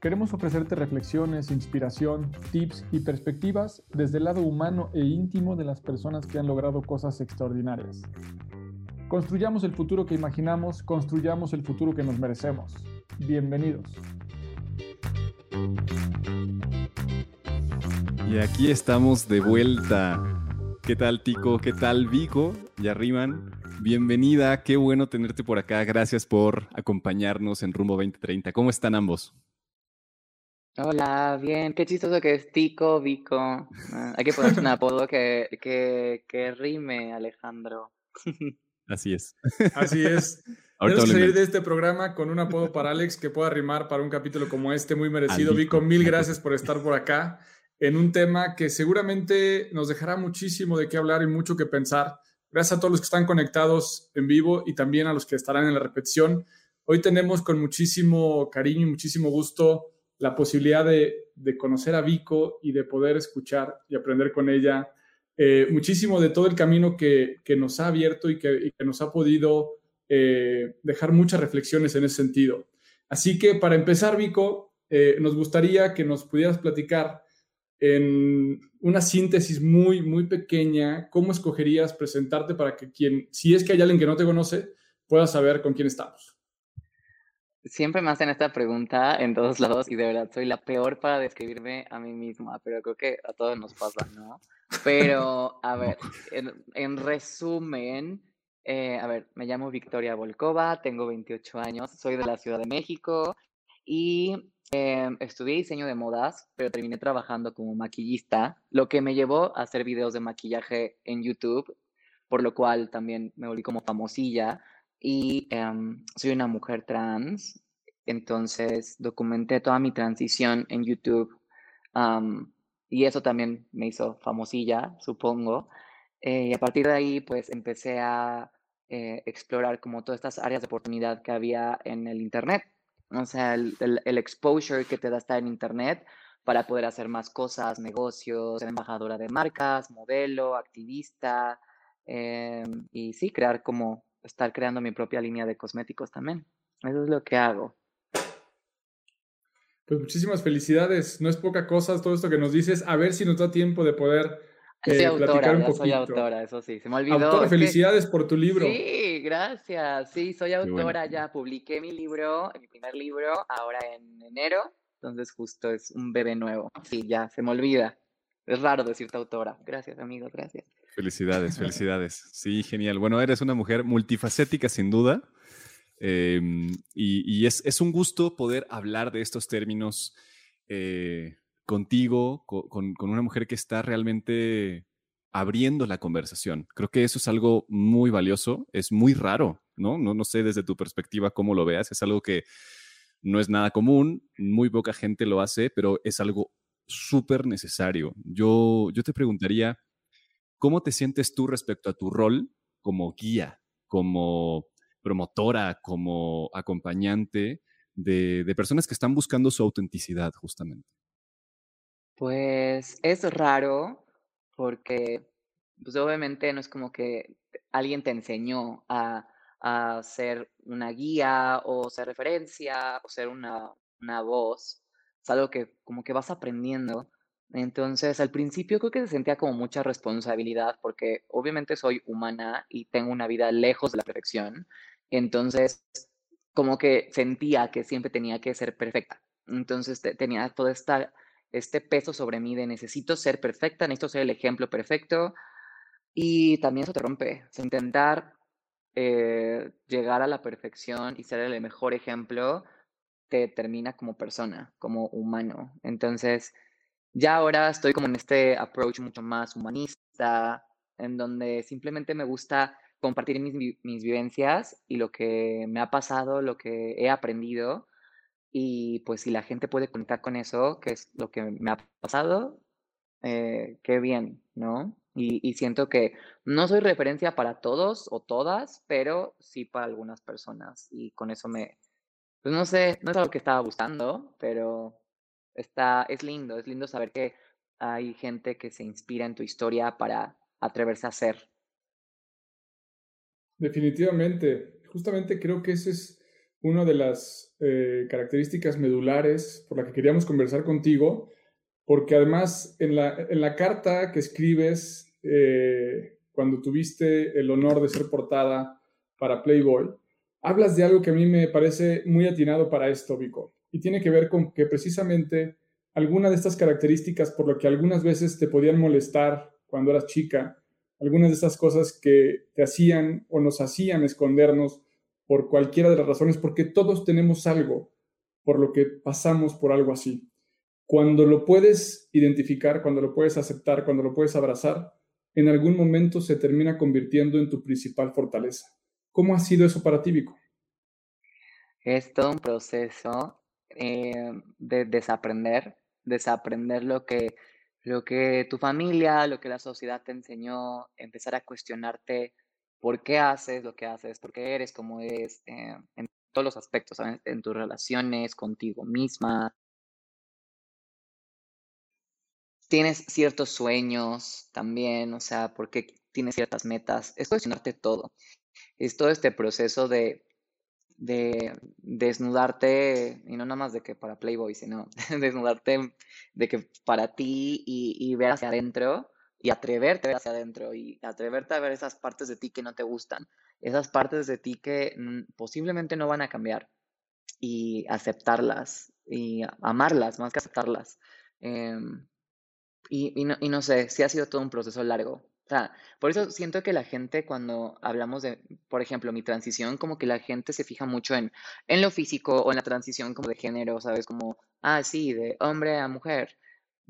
Queremos ofrecerte reflexiones, inspiración, tips y perspectivas desde el lado humano e íntimo de las personas que han logrado cosas extraordinarias. Construyamos el futuro que imaginamos, construyamos el futuro que nos merecemos. Bienvenidos. Y aquí estamos de vuelta. ¿Qué tal Tico? ¿Qué tal Vico? Y arriban. Bienvenida, qué bueno tenerte por acá. Gracias por acompañarnos en Rumbo 2030. ¿Cómo están ambos? Hola, bien, qué chistoso que es Tico, Vico. Ah, hay que poner un apodo que, que, que rime, Alejandro. Así es. Así es. Tenemos salir de este programa con un apodo para Alex que pueda rimar para un capítulo como este, muy merecido. Vico, mil gracias por estar por acá en un tema que seguramente nos dejará muchísimo de qué hablar y mucho que pensar. Gracias a todos los que están conectados en vivo y también a los que estarán en la repetición. Hoy tenemos con muchísimo cariño y muchísimo gusto la posibilidad de, conocer a Vico y de poder escuchar y aprender con ella eh, muchísimo de todo el camino que, nos ha abierto y que, nos ha podido eh, dejar muchas reflexiones en ese sentido. Así que para empezar, Vico, eh, nos gustaría que nos pudieras platicar en una síntesis muy, muy pequeña, cómo escogerías presentarte para que quien, si es que hay alguien que no te conoce, pueda saber con quién estamos. Siempre me hacen esta pregunta en todos lados y de verdad soy la peor para describirme a mí misma, pero creo que a todos nos pasa, ¿no? Pero, a ver, en, resumen, eh, a ver, me llamo Victoria Volkova, tengo 28 años, soy de la Ciudad de México y eh, estudié diseño de modas, pero terminé trabajando como maquillista, lo que me llevó a hacer videos de maquillaje en YouTube, por lo cual también me volví como famosilla y em, soy una mujer trans, entonces documenté toda mi transición en YouTube y eso también me hizo famosilla, supongo. Eh, y a partir de ahí, pues empecé a eh, explorar como todas estas áreas de oportunidad que había en el Internet. O sea, el, el, exposure que te da estar en Internet para poder hacer más cosas, negocios, ser embajadora de marcas, modelo, activista, em, y sí, crear como estar creando mi propia línea de cosméticos también. Eso es lo que hago. Pues muchísimas felicidades. No es poca cosa todo esto que nos dices. A ver si nos da tiempo de poder eh, autora, platicar un poquito. Soy autora, eso sí. Se me olvidó. Autora, felicidades por tu libro. Sí, gracias. Sí, soy autora. Ya publiqué mi libro, mi primer libro, ahora en enero. Entonces justo es un bebé nuevo. Sí, ya se me olvida. Es raro decirte autora. Gracias, amigos, gracias. Felicidades, felicidades. Sí, genial. Bueno, eres una mujer multifacética, sin duda. Em, y, es, un gusto poder hablar de estos términos eh, contigo, con, una mujer que está realmente abriendo la conversación. Creo que eso es algo muy valioso, es muy raro, ¿no? No, no sé desde tu perspectiva cómo lo veas, es algo que no es nada común, muy poca gente lo hace, pero es algo súper necesario. Yo, yo te preguntaría, ¿Cómo te sientes tú respecto a tu rol como guía, como promotora, como acompañante de, personas que están buscando su autenticidad justamente? Pues es raro porque pues obviamente no es como que alguien te enseñó a, ser una guía o ser referencia o ser una, una voz. Es algo que como que vas aprendiendo entonces, al principio creo que se sentía como mucha responsabilidad porque obviamente soy humana y tengo una vida lejos de la perfección. Entonces, como que sentía que siempre tenía que ser perfecta. Entonces, tenía toda esta este peso sobre mí de necesito ser perfecta, necesito ser el ejemplo perfecto. Y también eso te rompe. intentar eh, llegar a la perfección y ser el mejor ejemplo te termina como persona, como humano. Entonces, ya ahora estoy como en este approach mucho más humanista, en donde simplemente me gusta compartir mis, mis vivencias y lo que me ha pasado, lo que he aprendido. Y pues si la gente puede conectar con eso, que es lo que me ha pasado, eh, qué bien, ¿no? Y, y, siento que no soy referencia para todos o todas, pero sí para algunas personas. Y con eso me, pues no sé, no es algo que estaba buscando, pero está, es lindo, es lindo saber que hay gente que se inspira en tu historia para atreverse a ser. Definitivamente, justamente creo que esa es una de las eh, características medulares por la que queríamos conversar contigo, porque además en la, en la carta que escribes eh, cuando tuviste el honor de ser portada para Playboy, hablas de algo que a mí me parece muy atinado para esto, Vico, y tiene que ver con que precisamente alguna de estas características por lo que algunas veces te podían molestar cuando eras chica, algunas de estas cosas que te hacían o nos hacían escondernos por cualquiera de las razones, porque todos tenemos algo por lo que pasamos por algo así. Cuando lo puedes identificar, cuando lo puedes aceptar, cuando lo puedes abrazar, en algún momento se termina convirtiendo en tu principal fortaleza. ¿Cómo ha sido eso para ti, Vico? Es todo un proceso eh, de desaprender, desaprender lo que lo que tu familia, lo que la sociedad te enseñó, empezar a cuestionarte por qué haces lo que haces, por qué eres como eres, eh, en todos los aspectos, en tus relaciones, contigo misma. Tienes ciertos sueños también, o sea, por qué tienes ciertas metas. Es cuestionarte todo. Es todo este proceso de de desnudarte, y no nada más de que para Playboy, sino desnudarte de que para ti y, ver hacia adentro y atreverte a ver hacia adentro y atreverte a ver esas partes de ti que no te gustan, esas partes de ti que posiblemente no van a cambiar y aceptarlas y amarlas más que aceptarlas. Em, y, no, y no sé, sí ha sido todo un proceso largo, por eso siento que la gente cuando hablamos de, por ejemplo, mi transición, como que la gente se fija mucho en, en lo físico o en la transición como de género, ¿sabes? Como, ah, sí, de hombre a mujer.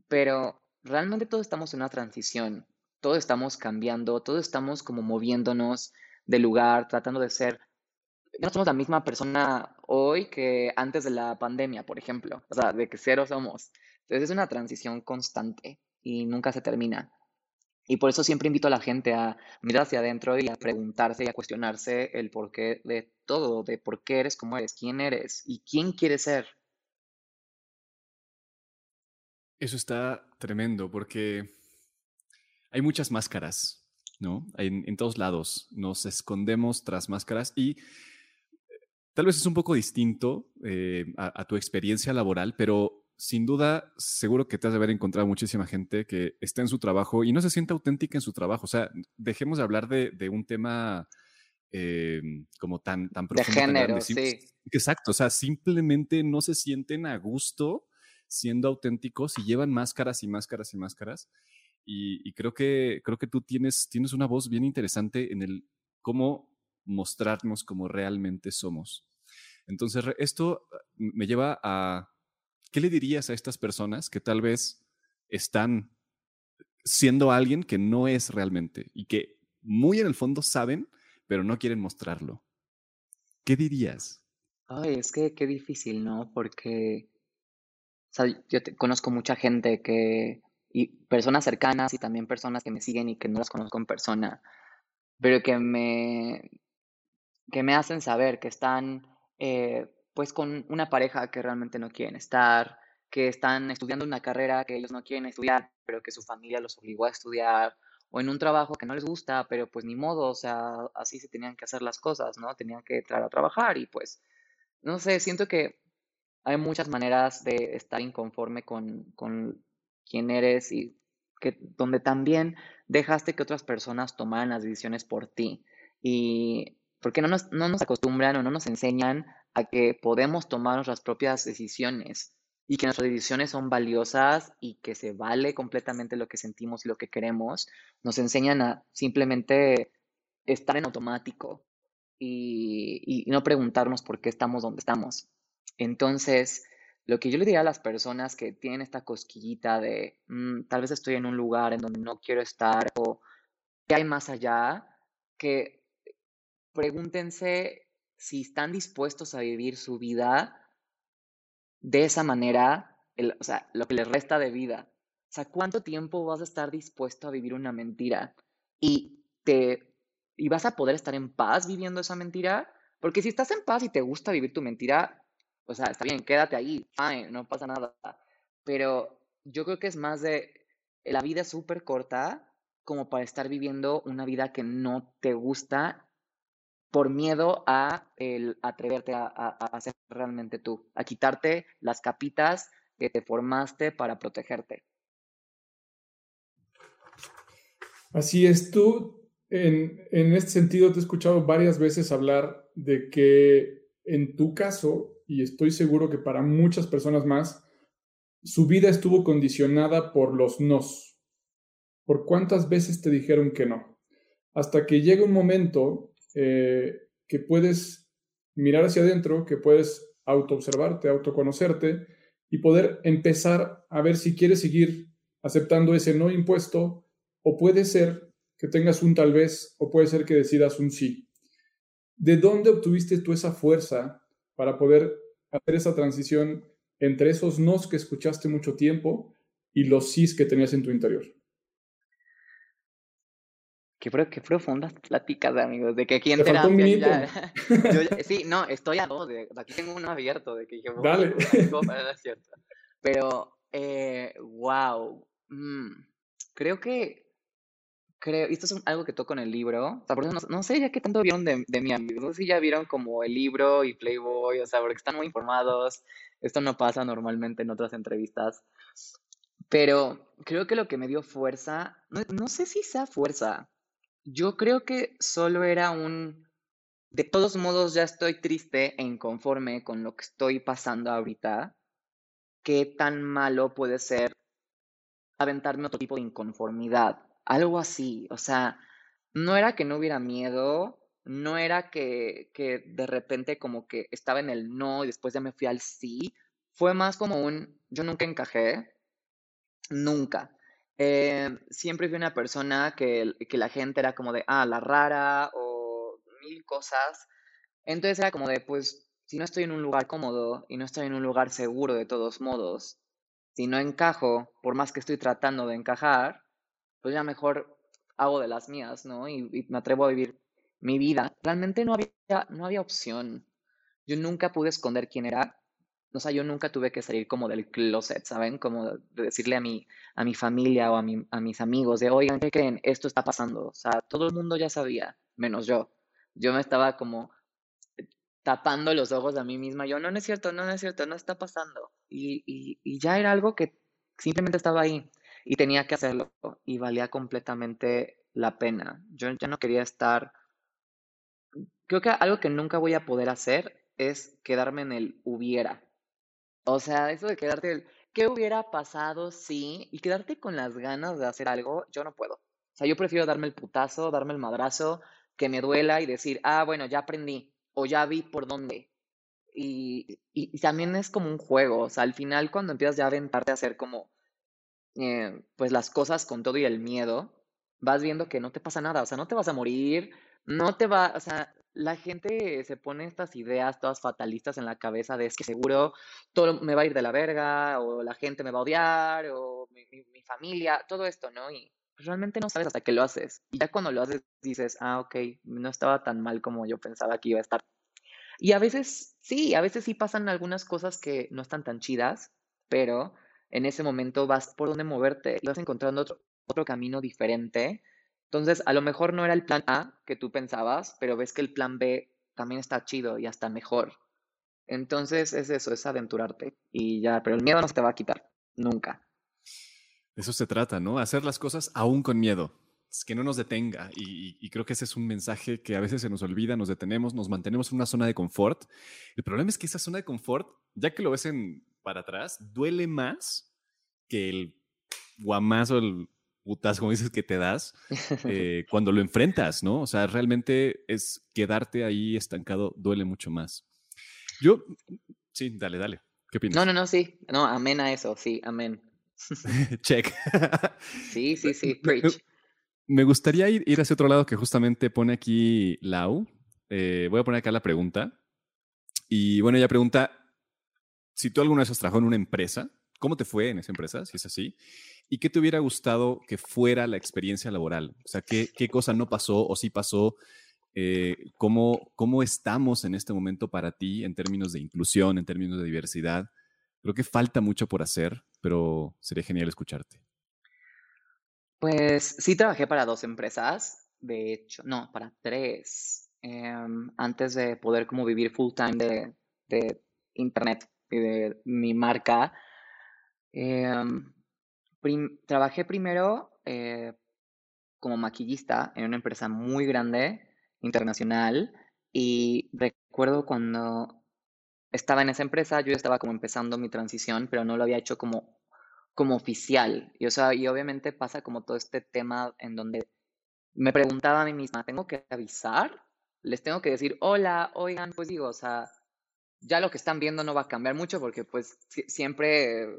Pero realmente todos estamos en una transición, todos estamos cambiando, todos estamos como moviéndonos de lugar, tratando de ser, no somos la misma persona hoy que antes de la pandemia, por ejemplo. O sea, de que cero somos. Entonces es una transición constante y nunca se termina. Y por eso siempre invito a la gente a mirar hacia adentro y a preguntarse y a cuestionarse el porqué de todo, de por qué eres como eres, quién eres y quién quieres ser. Eso está tremendo porque hay muchas máscaras, ¿no? En, todos lados nos escondemos tras máscaras y eh, tal vez es un poco distinto eh, a tu experiencia laboral, pero sin duda, seguro que te has de haber encontrado muchísima gente que está en su trabajo y no se siente auténtica en su trabajo. O sea, dejemos de hablar de, un tema eh, como tan, tan profundo. De género, sí. Exacto, o sea, simplemente no se sienten a gusto siendo auténticos y llevan máscaras y máscaras y máscaras. Y, creo, que, creo que tú tienes, tienes una voz bien interesante en el cómo mostrarnos como realmente somos. Entonces, esto me lleva a ¿qué le dirías a estas personas que tal vez están siendo alguien que no es realmente y que muy en el fondo saben, pero no quieren mostrarlo? ¿Qué dirías? Ay, es que qué difícil, ¿no? Porque yo conozco mucha gente que, y personas cercanas y también personas que me siguen y que no las conozco en persona, pero que me, que me hacen saber que están eh, pues con una pareja que realmente no quieren estar, que están estudiando una carrera que ellos no quieren estudiar, pero que su familia los obligó a estudiar, o en un trabajo que no les gusta, pero pues ni modo, o sea, así se tenían que hacer las cosas, ¿no? Tenían que entrar a trabajar y pues, no sé, siento que hay muchas maneras de estar inconforme con, con quién eres y que donde también dejaste que otras personas tomaran las decisiones por ti. Y porque no nos, no nos acostumbran o no nos enseñan que podemos tomar nuestras propias decisiones. y que nuestras decisiones son valiosas y que se vale completamente lo que sentimos y lo que queremos, nos enseñan a simplemente estar en automático y, no preguntarnos por qué estamos donde estamos. Entonces, lo que yo le diría a las personas que tienen esta cosquillita de mm, tal vez estoy en un lugar en donde no quiero estar o qué hay más allá, que pregúntense si están dispuestos a vivir su vida de esa manera, o sea, lo que les resta de vida. O sea, ¿cuánto tiempo vas a estar dispuesto a vivir una mentira? Y te y vas a poder estar en paz viviendo esa mentira, porque si estás en paz y te gusta vivir tu mentira, o sea, está bien, quédate ahí, no pasa nada. Pero yo creo que es más de la vida súper corta como para estar viviendo una vida que no te gusta por miedo a el atreverte a, a, realmente tú, a quitarte las capitas que te formaste para protegerte. Así es, tú en, en este sentido te he escuchado varias veces hablar de que en tu caso, y estoy seguro que para muchas personas más, su vida estuvo condicionada por los nos. ¿Por cuántas veces te dijeron que no? Hasta que llega un momento eh, que puedes mirar hacia adentro, que puedes autoobservarte, autoconocerte y poder empezar a ver si quieres seguir aceptando ese no impuesto o puede ser que tengas un tal vez o puede ser que decidas un sí. ¿De dónde obtuviste tú esa fuerza para poder hacer esa transición entre esos nos que escuchaste mucho tiempo y los sís que tenías en tu interior? Qué, qué profundas pláticas, amigos, de que aquí en terapia ya, Sí, no, estoy a dos, aquí tengo uno abierto, de que dije, Dale. Pero, eh, wow, mm, creo que, creo, esto es algo que toco en el libro, o sea, no, no, sé ya qué tanto vieron de, de mi amigo, no sé si ya vieron como el libro y Playboy, o sea, porque están muy informados, esto no pasa normalmente en otras entrevistas, pero creo que lo que me dio fuerza, no, no sé si sea fuerza, yo creo que solo era un... De todos modos, ya estoy triste e inconforme con lo que estoy pasando ahorita. ¿Qué tan malo puede ser aventarme otro tipo de inconformidad? Algo así. O sea, no era que no hubiera miedo, no era que, que de repente como que estaba en el no y después ya me fui al sí. Fue más como un, yo nunca encajé, nunca. Eh, siempre fui una persona que, que, la gente era como de, ah, la rara o mil cosas. Entonces era como de, pues, si no estoy en un lugar cómodo y no estoy en un lugar seguro de todos modos, si no encajo, por más que estoy tratando de encajar, pues ya mejor hago de las mías, ¿no? Y, y me atrevo a vivir mi vida. Realmente no había, no había opción. Yo nunca pude esconder quién era o sea, yo nunca tuve que salir como del closet, ¿saben? Como de decirle a mi, a mi familia o a, mi, a mis amigos de, oigan, ¿qué creen? Esto está pasando. O sea, todo el mundo ya sabía, menos yo. Yo me estaba como tapando los ojos a mí misma. Yo, no, es cierto, no, no es cierto, no está pasando. Y, y, y ya era algo que simplemente estaba ahí y tenía que hacerlo y valía completamente la pena. Yo ya no quería estar... Creo que algo que nunca voy a poder hacer es quedarme en el hubiera. O sea, eso de quedarte, ¿qué hubiera pasado si? Y quedarte con las ganas de hacer algo, yo no puedo. O sea, yo prefiero darme el putazo, darme el madrazo, que me duela y decir, ah, bueno, ya aprendí o ya vi por dónde. Y, y, también es como un juego, o sea, al final cuando empiezas ya a aventarte a hacer como, eh, pues las cosas con todo y el miedo, vas viendo que no te pasa nada, o sea, no te vas a morir, no te va, o sea, la gente se pone estas ideas todas fatalistas en la cabeza de es que seguro todo me va a ir de la verga, o la gente me va a odiar, o mi, familia, todo esto, ¿no? Y realmente no sabes hasta que lo haces. Y ya cuando lo haces dices, ah, ok, no estaba tan mal como yo pensaba que iba a estar. Y a veces sí, a veces sí pasan algunas cosas que no están tan chidas, pero en ese momento vas por donde moverte y vas encontrando otro, otro camino diferente entonces, a lo mejor no era el plan A que tú pensabas, pero ves que el plan B también está chido y hasta mejor. Entonces, es eso, es aventurarte. Y ya, pero el miedo no se te va a quitar, nunca. eso se trata, ¿no? Hacer las cosas aún con miedo. Es que no nos detenga. Y, creo que ese es un mensaje que a veces se nos olvida, nos detenemos, nos mantenemos en una zona de confort. El problema es que esa zona de confort, ya que lo ves en para atrás duele más que el guamazo, el putazo, como dices, que te das eh, cuando lo enfrentas, ¿no? O sea, realmente es quedarte ahí estancado, duele mucho más. Yo, sí, dale, dale. ¿Qué opinas? No, no, no, sí. No, amén a eso, sí, amén. Check. sí, sí, sí, preach. Me gustaría ir, ir hacia otro lado que justamente pone aquí Lau. Eh, voy a poner acá la pregunta. Y bueno, ella pregunta, si tú alguna vez has trabajado en una empresa, ¿cómo te fue en esa empresa, si es así? ¿Y qué te hubiera gustado que fuera la experiencia laboral? O sea, ¿qué, cosa no pasó o sí pasó? Eh, ¿cómo, ¿Cómo estamos en este momento para ti en términos de inclusión, en términos de diversidad? Creo que falta mucho por hacer, pero sería genial escucharte. Pues sí trabajé para dos empresas, de hecho, no, para tres, em, antes de poder como vivir full time de internet y de mi marca. Em, trabajé primero eh, como maquillista en una empresa muy grande, internacional, y recuerdo cuando estaba en esa empresa, yo estaba como empezando mi transición, pero no lo había hecho como como oficial. Y, o sea, y obviamente pasa como todo este tema en donde me preguntaba a mí misma, ¿tengo que avisar? ¿Les tengo que decir, hola, oigan, pues digo, o sea, ya lo que están viendo no va a cambiar mucho porque pues siempre,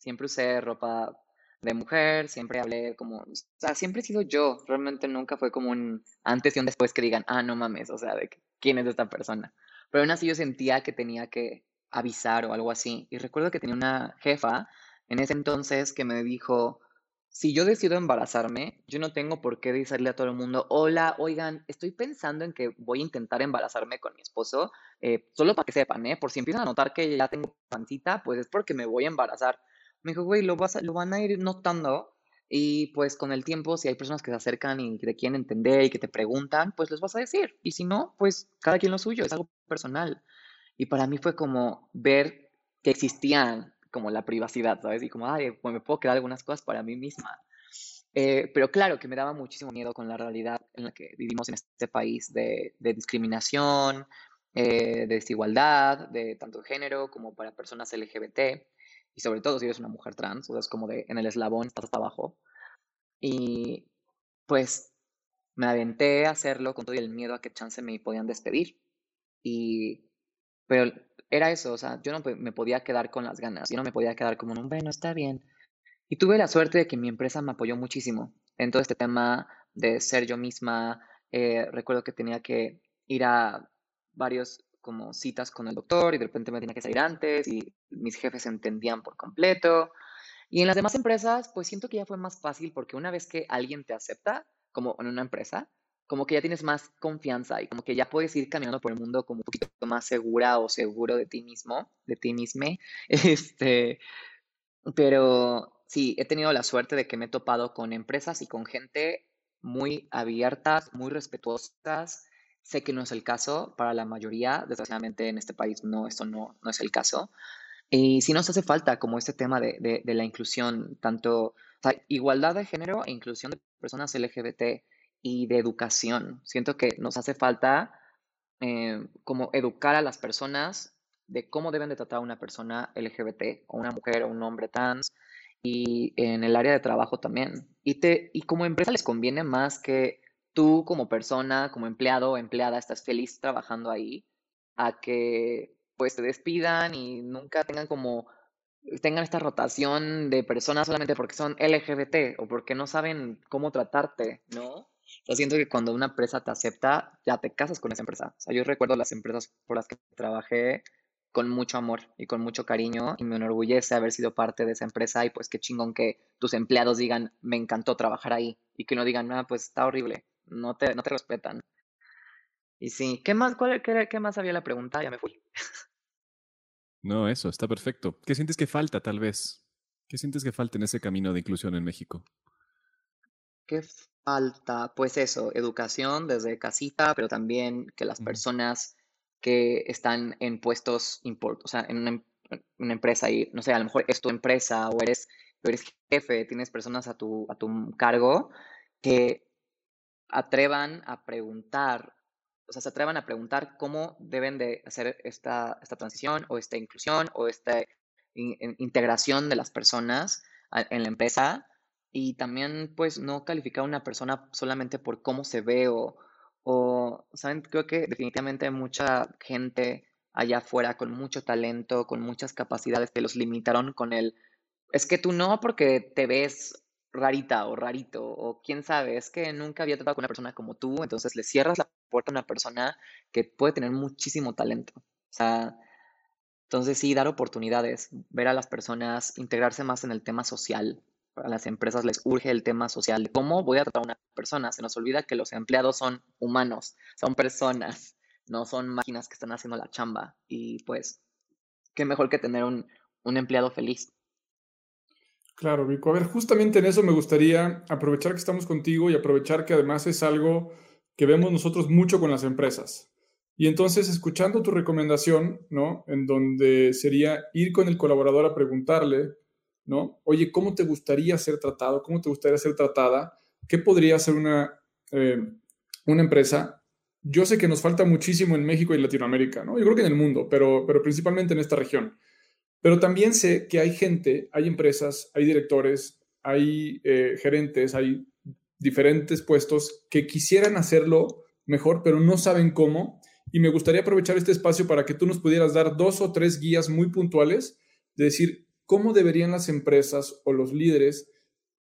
siempre usé ropa de mujer, siempre hablé como, o sea, siempre he sido yo, realmente nunca fue como un antes y un después que digan, ah, no mames, o sea, de quién es esta persona. Pero aún así yo sentía que tenía que avisar o algo así. Y recuerdo que tenía una jefa en ese entonces que me dijo, si yo decido embarazarme, yo no tengo por qué decirle a todo el mundo, hola, oigan, estoy pensando en que voy a intentar embarazarme con mi esposo, eh, solo para que sepan, ¿eh? Por si empiezan a notar que ya tengo pancita, pues es porque me voy a embarazar. Me dijo, güey, lo, vas lo van a ir notando y pues con el tiempo, si hay personas que se acercan y que te quieren entender y que te preguntan, pues les vas a decir. Y si no, pues cada quien lo suyo, es algo personal. Y para mí fue como ver que existían como la privacidad, ¿sabes? Y como, ay, pues me puedo crear algunas cosas para mí misma. Eh, pero claro que me daba muchísimo miedo con la realidad en la que vivimos en este país de, discriminación, eh, de desigualdad, de tanto género como para personas LGBT, sobre todo si eres una mujer trans, o sea, es como de en el eslabón estás hasta abajo. Y pues me aventé a hacerlo con todo el miedo a que chance me podían despedir. Y, pero era eso, o sea, yo no me podía quedar con las ganas, yo no me podía quedar como, un bueno, está bien. Y tuve la suerte de que mi empresa me apoyó muchísimo en todo este tema de ser yo misma. Eh, recuerdo que tenía que ir a varios como citas con el doctor y de repente me tenía que salir antes y mis jefes entendían por completo. Y en las demás empresas, pues siento que ya fue más fácil porque una vez que alguien te acepta, como en una empresa, como que ya tienes más confianza y como que ya puedes ir caminando por el mundo como un poquito más segura o seguro de ti mismo, de ti mismo. Este, pero sí, he tenido la suerte de que me he topado con empresas y con gente muy abiertas, muy respetuosas. Sé que no es el caso para la mayoría, desgraciadamente en este país no, esto no, no es el caso. Y sí nos hace falta como este tema de, de, de la inclusión, tanto igualdad de género e inclusión de personas LGBT y de educación. Siento que nos hace falta eh, como educar a las personas de cómo deben de tratar a una persona LGBT o una mujer o un hombre trans y en el área de trabajo también. Y, te, y como empresa les conviene más que tú como persona, como empleado o empleada, estás feliz trabajando ahí, a que pues te despidan y nunca tengan como tengan esta rotación de personas solamente porque son LGBT o porque no saben cómo tratarte, ¿no? O siento que cuando una empresa te acepta, ya te casas con esa empresa. O sea, yo recuerdo las empresas por las que trabajé con mucho amor y con mucho cariño y me enorgullece haber sido parte de esa empresa y pues qué chingón que tus empleados digan, me encantó trabajar ahí y que no digan, no, pues está horrible, no te, no te respetan. Y sí, ¿qué más, cuál, qué, qué más había la pregunta? Ya me fui. No, eso, está perfecto. ¿Qué sientes que falta tal vez? ¿Qué sientes que falta en ese camino de inclusión en México? ¿Qué falta? Pues eso, educación desde casita, pero también que las personas que están en puestos importantes, o sea, en una, una, empresa y, no sé, a lo mejor es tu empresa o eres, eres jefe, tienes personas a tu, a tu cargo que atrevan a preguntar, o sea, se atrevan a preguntar cómo deben de hacer esta, esta transición o esta inclusión o este integración de las personas en la empresa y también pues no calificar a una persona solamente por cómo se ve o, o, ¿saben? Creo que definitivamente mucha gente allá afuera con mucho talento, con muchas capacidades que los limitaron con el, es que tú no porque te ves rarita o rarito o quién sabe, es que nunca había tratado con una persona como tú, entonces le cierras la puerta a una persona que puede tener muchísimo talento. O sea, entonces sí, dar oportunidades, ver a las personas, integrarse más en el tema social. A las empresas les urge el tema social cómo voy a tratar a una persona. Se nos olvida que los empleados son humanos, son personas, no son máquinas que están haciendo la chamba. Y pues, qué mejor que tener un, un empleado feliz. Claro, Vico. A ver, justamente en eso me gustaría aprovechar que estamos contigo y aprovechar que además es algo que vemos nosotros mucho con las empresas. Y entonces, escuchando tu recomendación, ¿no? En donde sería ir con el colaborador a preguntarle, ¿no? Oye, ¿cómo te gustaría ser tratado? ¿Cómo te gustaría ser tratada? ¿Qué podría ser una, eh, una empresa? Yo sé que nos falta muchísimo en México y Latinoamérica, ¿no? Yo creo que en el mundo, pero, pero principalmente en esta región. Pero también sé que hay gente, hay empresas, hay directores, hay eh, gerentes, hay diferentes puestos que quisieran hacerlo mejor, pero no saben cómo. Y me gustaría aprovechar este espacio para que tú nos pudieras dar dos o tres guías muy puntuales de decir cómo deberían las empresas o los líderes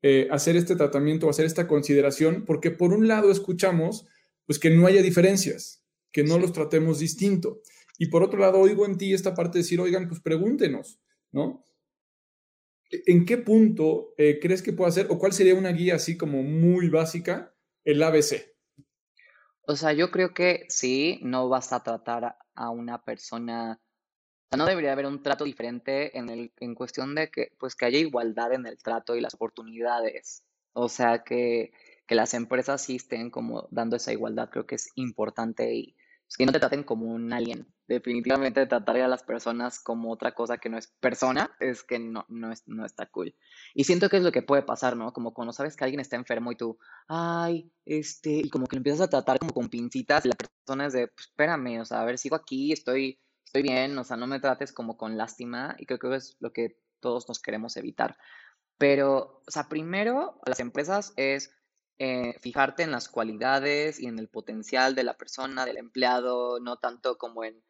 eh, hacer este tratamiento o hacer esta consideración, porque por un lado escuchamos pues que no haya diferencias, que no los tratemos distinto. Y por otro lado, oigo en ti esta parte de decir, oigan, pues pregúntenos, ¿no? ¿En qué punto eh, crees que puede ser o cuál sería una guía así como muy básica, el ABC? O sea, yo creo que sí, no vas a tratar a una persona, o sea, no debería haber un trato diferente en, el, en cuestión de que, pues, que haya igualdad en el trato y las oportunidades. O sea, que, que las empresas sí estén como dando esa igualdad, creo que es importante y que no te traten como un alien. Definitivamente tratar a las personas como otra cosa que no es persona es que no, no, es, no está cool. Y siento que es lo que puede pasar, ¿no? Como cuando sabes que alguien está enfermo y tú, ay, este, y como que lo empiezas a tratar como con pincitas y la persona es de, pues, espérame, o sea, a ver, sigo aquí, estoy, estoy bien, o sea, no me trates como con lástima y creo que es lo que todos nos queremos evitar. Pero, o sea, primero, las empresas es eh, fijarte en las cualidades y en el potencial de la persona, del empleado, no tanto como en,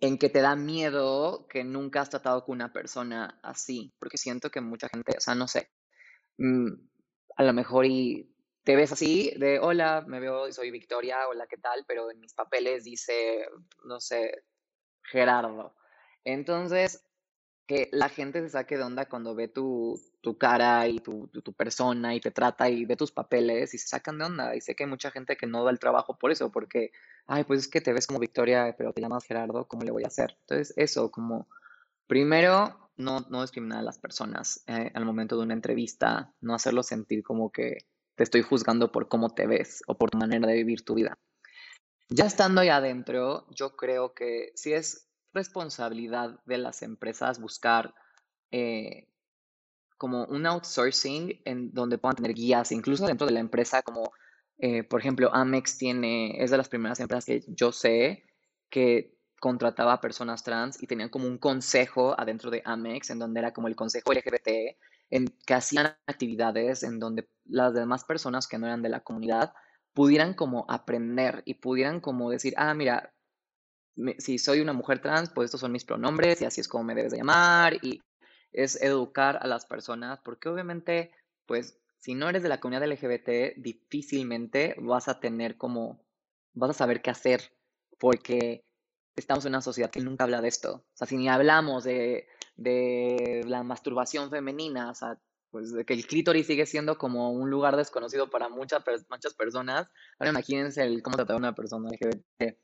en que te da miedo que nunca has tratado con una persona así, porque siento que mucha gente, o sea, no sé, mm, a lo mejor y te ves así de, hola, me veo, soy Victoria, hola, ¿qué tal? Pero en mis papeles dice, no sé, Gerardo. Entonces, que la gente se saque de onda cuando ve tu, tu cara y tu, tu, persona y te trata y ve tus papeles y se sacan de onda. Y sé que hay mucha gente que no da el trabajo por eso, porque, ay, pues es que te ves como Victoria, pero te llamas Gerardo, ¿cómo le voy a hacer? Entonces, eso, como, primero, no, no discriminar a las personas eh, al momento de una entrevista, no hacerlo sentir como que te estoy juzgando por cómo te ves o por tu manera de vivir tu vida. Ya estando ahí adentro, yo creo que si es responsabilidad de las empresas buscar eh, como un outsourcing en donde puedan tener guías, incluso dentro de la empresa, como eh, por ejemplo Amex tiene, es de las primeras empresas que yo sé que contrataba a personas trans y tenían como un consejo adentro de Amex, en donde era como el consejo LGBT, en que hacían actividades en donde las demás personas que no eran de la comunidad pudieran como aprender y pudieran como decir, ah, mira, si soy una mujer trans, pues estos son mis pronombres y así es como me debes de llamar y es educar a las personas porque obviamente, pues si no eres de la comunidad LGBT, difícilmente vas a tener como, vas a saber qué hacer porque estamos en una sociedad que nunca habla de esto. O sea, si ni hablamos de, de la masturbación femenina, o sea, pues de que el clítoris sigue siendo como un lugar desconocido para muchas, muchas personas, ahora imagínense el cómo tratar a una persona LGBT.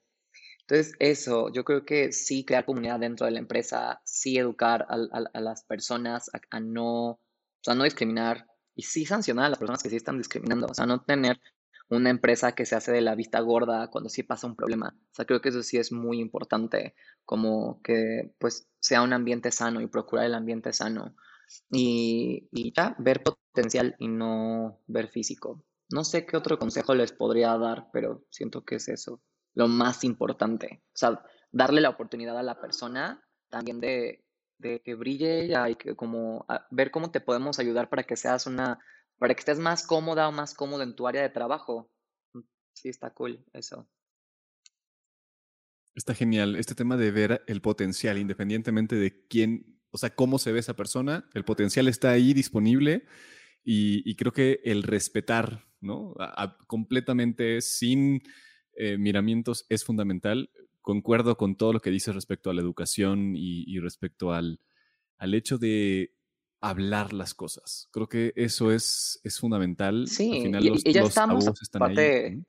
Entonces, eso, yo creo que sí crear comunidad dentro de la empresa, sí educar a, las personas a, no, o sea, no discriminar y sí sancionar a las personas que sí están discriminando, o sea, no tener una empresa que se hace de la vista gorda cuando sí pasa un problema. O sea, creo que eso sí es muy importante, como que pues sea un ambiente sano y procurar el ambiente sano. Y, y ya, ver potencial y no ver físico. No sé qué otro consejo les podría dar, pero siento que es eso lo más importante. O sea, darle la oportunidad a la persona también de, que brille ella y que como ver cómo te podemos ayudar para que seas una, para que estés más cómoda o más cómodo en tu área de trabajo. Sí, está cool eso. Está genial este tema de ver el potencial, independientemente de quién, o sea, cómo se ve esa persona, el potencial está ahí disponible y, creo que el respetar, ¿no? completamente sin eh, miramientos es fundamental. Concuerdo con todo lo que dices respecto a la educación y, respecto al, al hecho de hablar las cosas. Creo que eso es, es fundamental. Sí, Al final los, ya estamos, están ahí.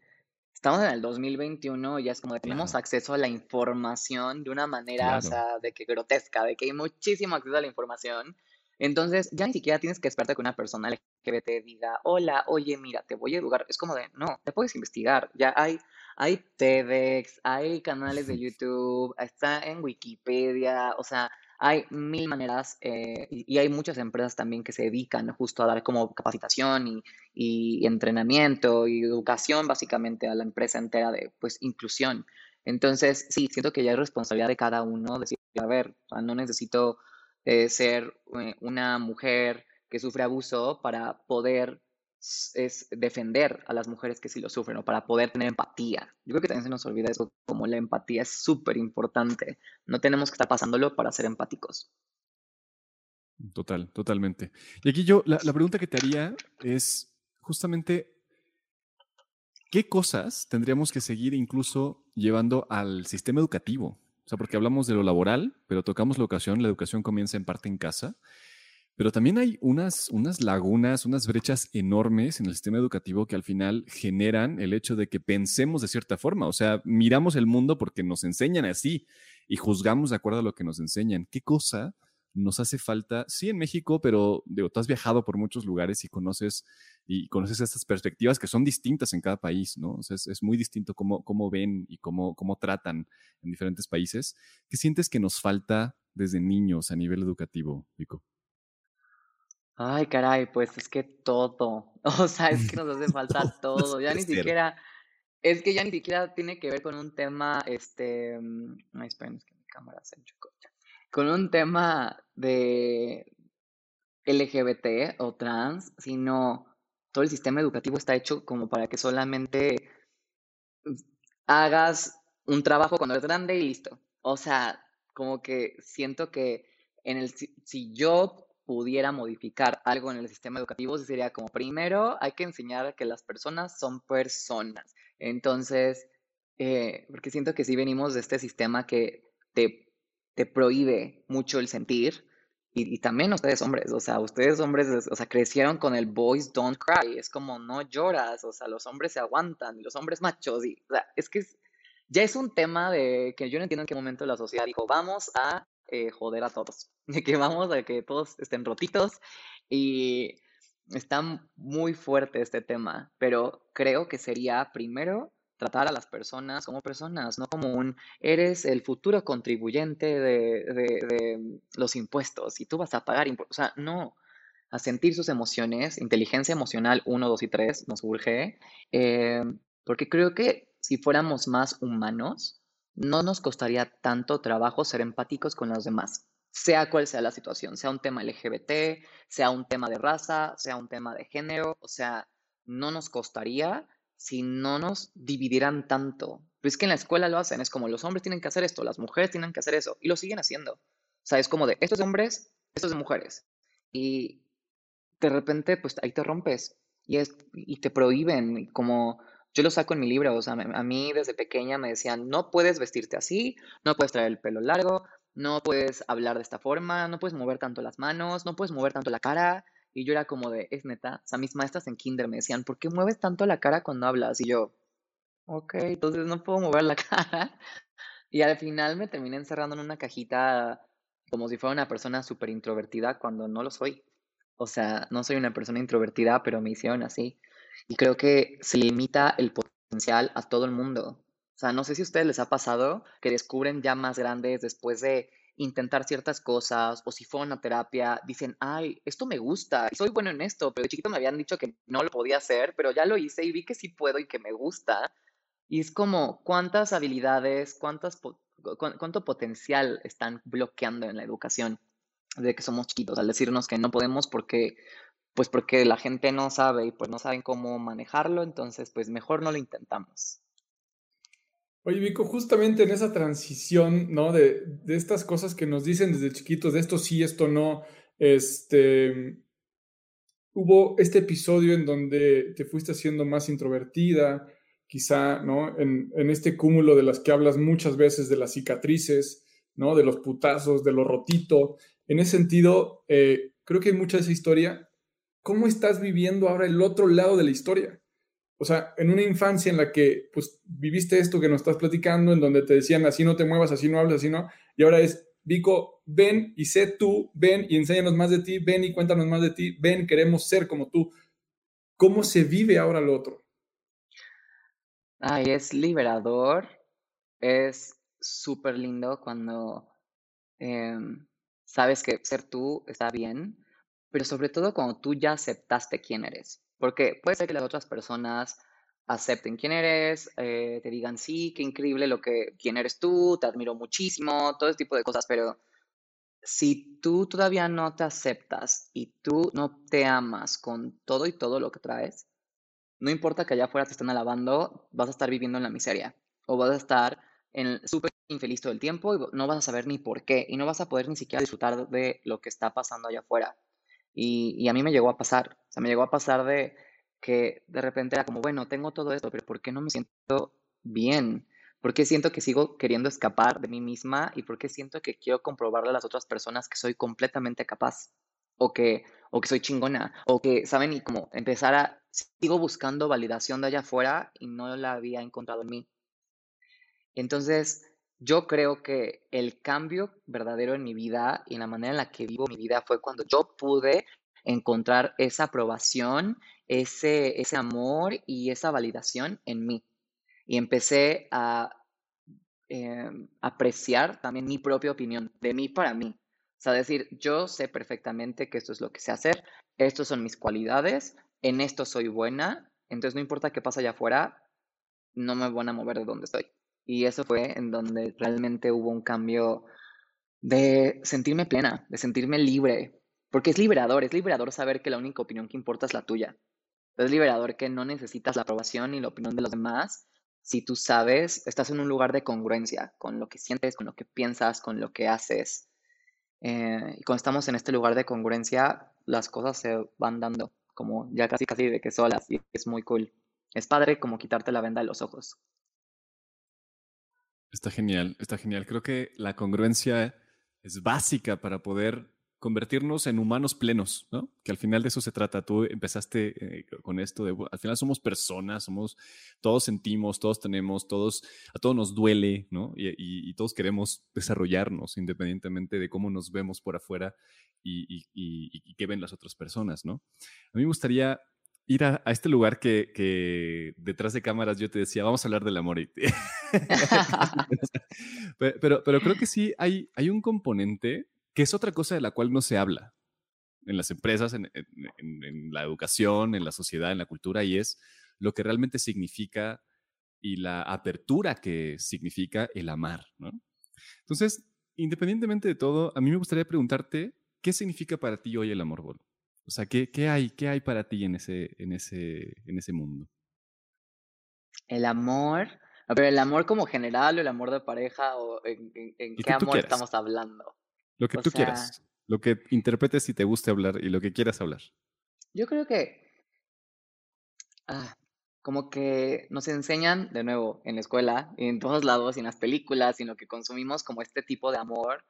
Estamos en el 2021 y ya es como que tenemos acceso a la información de una manera, o sea, de que grotesca, de que hay muchísimo acceso a la información. Entonces, ya ni siquiera tienes que esperarte que una persona LGBT diga, hola, oye, mira, te voy a educar. Es como de, no, te puedes investigar. Ya hay, hay TEDx, hay canales de YouTube, está en Wikipedia, o sea, hay mil maneras eh, y, hay muchas empresas también que se dedican justo a dar como capacitación y, y, entrenamiento y educación básicamente a la empresa entera de pues inclusión. Entonces, sí, siento que ya es responsabilidad de cada uno decir, a ver, no necesito eh, ser eh, una mujer que sufre abuso para poder es defender a las mujeres que sí lo sufren o para poder tener empatía. Yo creo que también se nos olvida eso, como la empatía es súper importante. No tenemos que estar pasándolo para ser empáticos. Total, totalmente. Y aquí yo, la, la pregunta que te haría es justamente, ¿qué cosas tendríamos que seguir incluso llevando al sistema educativo? O sea, porque hablamos de lo laboral, pero tocamos la educación, la educación comienza en parte en casa. Pero también hay unas, unas lagunas, unas brechas enormes en el sistema educativo que al final generan el hecho de que pensemos de cierta forma. O sea, miramos el mundo porque nos enseñan así y juzgamos de acuerdo a lo que nos enseñan. ¿Qué cosa nos hace falta? Sí, en México, pero digo, tú has viajado por muchos lugares y conoces, y conoces estas perspectivas que son distintas en cada país, ¿no? O sea, es, muy distinto cómo, cómo ven y cómo, cómo tratan en diferentes países. ¿Qué sientes que nos falta desde niños a nivel educativo, Vico? Ay, caray, pues es que todo, o sea, es que nos hace falta todo, ya ni siquiera, es que ya ni siquiera tiene que ver con un tema, este, mm, ay, esperen, es que mi cámara se chocó, con un tema de LGBT o trans, sino todo el sistema educativo está hecho como para que solamente hagas un trabajo cuando eres grande y listo. O sea, como que siento que en el si yo pudiera modificar algo en el sistema educativo, sería como primero hay que enseñar que las personas son personas. Entonces, eh, porque siento que sí venimos de este sistema que te, te prohíbe mucho el sentir. Y, también ustedes hombres, o sea, ustedes hombres, o sea, crecieron con el boys don't cry, es como no lloras, o sea, los hombres se aguantan, los hombres machos, y, o sea, es que ya es un tema de que yo no entiendo en qué momento la sociedad dijo, vamos a eh, joder a todos, que vamos a que todos estén rotitos y está muy fuerte este tema, pero creo que sería primero tratar a las personas como personas, no como un eres el futuro contribuyente de, los impuestos y tú vas a pagar impuestos. O sea, no, a sentir sus emociones, inteligencia emocional 1, 2 y 3 nos urge, eh, porque creo que si fuéramos más humanos, no nos costaría tanto trabajo ser empáticos con los demás, sea cual sea la situación, sea un tema LGBT, sea un tema de raza, sea un tema de género, o sea, no nos costaría si no nos dividieran tanto. Pues que en la escuela lo hacen, es como los hombres tienen que hacer esto, las mujeres tienen que hacer eso, y lo siguen haciendo. O sea, es como de, estos hombres, estos de mujeres. Y de repente, pues ahí te rompes es, y te prohíben, como yo lo saco en mi libro, o sea, a mí desde pequeña me decían, no puedes vestirte así, no puedes traer el pelo largo, no puedes hablar de esta forma, no puedes mover tanto las manos, no puedes mover tanto la cara. Y yo era como de, es neta, o sea, mis maestras en kinder me decían, ¿por qué mueves tanto la cara cuando hablas? Y yo, ok, entonces no puedo mover la cara. Y al final me terminé encerrando en una cajita como si fuera una persona súper introvertida cuando no lo soy. O sea, no soy una persona introvertida, pero me hicieron así. Y creo que se limita el potencial a todo el mundo. O sea, no sé si a ustedes les ha pasado que descubren ya más grandes después de intentar ciertas cosas o si fue una terapia, dicen, ay, esto me gusta, soy bueno en esto, pero de chiquito me habían dicho que no lo podía hacer, pero ya lo hice y vi que sí puedo y que me gusta. Y es como, ¿cuántas habilidades, cuántas, cuánto potencial están bloqueando en la educación? de que somos chiquitos, al decirnos que no podemos porque, pues porque la gente no sabe y pues no saben cómo manejarlo, entonces pues mejor no lo intentamos. Oye, Vico, justamente en esa transición, ¿no? De, de estas cosas que nos dicen desde chiquitos, de esto sí, esto no, este, hubo este episodio en donde te fuiste haciendo más introvertida, quizá, ¿no? En, en, este cúmulo de las que hablas muchas veces de las cicatrices, ¿no? De los putazos, de lo rotito. En ese sentido, eh, creo que hay mucha de esa historia. ¿Cómo estás viviendo ahora el otro lado de la historia? O sea, en una infancia en la que, pues, viviste esto que nos estás platicando, en donde te decían, así no te muevas, así no hablas, así no, y ahora es, Vico, ven y sé tú, ven y enséñanos más de ti, ven y cuéntanos más de ti, ven, queremos ser como tú. ¿Cómo se vive ahora lo otro? Ay, es liberador, es súper lindo cuando em, sabes que ser tú está bien, pero sobre todo cuando tú ya aceptaste quién eres. Porque puede ser que las otras personas acepten quién eres, eh, te digan sí, qué increíble lo que, quién eres tú, te admiro muchísimo, todo ese tipo de cosas, pero si tú todavía no te aceptas y tú no te amas con todo y todo lo que traes, no importa que allá afuera te estén alabando, vas a estar viviendo en la miseria o vas a estar súper infeliz todo el tiempo y no vas a saber ni por qué y no vas a poder ni siquiera disfrutar de lo que está pasando allá afuera. Y, a mí me llegó a pasar, o sea, me llegó a pasar de que de repente era como, bueno, tengo todo esto, pero ¿por qué no me siento bien? ¿Por qué siento que sigo queriendo escapar de mí misma? ¿Y por qué siento que quiero comprobarle a las otras personas que soy completamente capaz? O que, o que soy chingona. O que, ¿saben? Y como empezar a... Sigo buscando validación de allá afuera y no la había encontrado en mí. Entonces, yo creo que el cambio verdadero en mi vida y en la manera en la que vivo mi vida fue cuando yo pude encontrar esa aprobación, ese, ese amor y esa validación en mí. Y empecé a eh, apreciar también mi propia opinión, de mí para mí. O sea, decir, yo sé perfectamente que esto es lo que sé hacer, estas son mis cualidades, en esto soy buena, entonces no importa qué pasa allá afuera, no me van a mover de donde estoy. Y eso fue en donde realmente hubo un cambio de sentirme plena, de sentirme libre, porque es liberador, es liberador saber que la única opinión que importa es la tuya. Es liberador que no necesitas la aprobación y la opinión de los demás. Si tú sabes, estás en un lugar de congruencia con lo que sientes, con lo que piensas, con lo que haces. Eh, y cuando estamos en este lugar de congruencia, las cosas se van dando como ya casi casi de que solas y es muy cool. Es padre como quitarte la venda de los ojos. Está genial, está genial. Creo que la congruencia es básica para poder convertirnos en humanos plenos, ¿no? Que al final de eso se trata. Tú empezaste eh, con esto de, al final somos personas, somos, todos sentimos, todos tenemos, todos, a todos nos duele, ¿no? Y, todos queremos desarrollarnos independientemente de cómo nos vemos por afuera y, y, qué ven las otras personas, ¿no? A mí me gustaría ir a, este lugar que, detrás de cámaras yo te decía, vamos a hablar del amor. pero, pero creo que sí hay, hay un componente que es otra cosa de la cual no se habla en las empresas, en, la educación, en la sociedad, en la cultura, y es lo que realmente significa y la apertura que significa el amar, ¿no? Entonces, independientemente de todo, a mí me gustaría preguntarte, ¿qué significa para ti hoy el amor, Bol? O sea, ¿qué, ¿qué, hay, ¿qué hay para ti en ese, en ese, en ese mundo? El amor, pero el amor como general o el amor de pareja o en, qué amor estamos hablando. Lo que tú quieras. Lo que interpretes y te guste hablar y lo que quieras hablar. Yo creo que. Ah, como que nos enseñan, de nuevo, en la escuela, en todos lados, y en las películas, y en lo que consumimos, como este tipo de amor,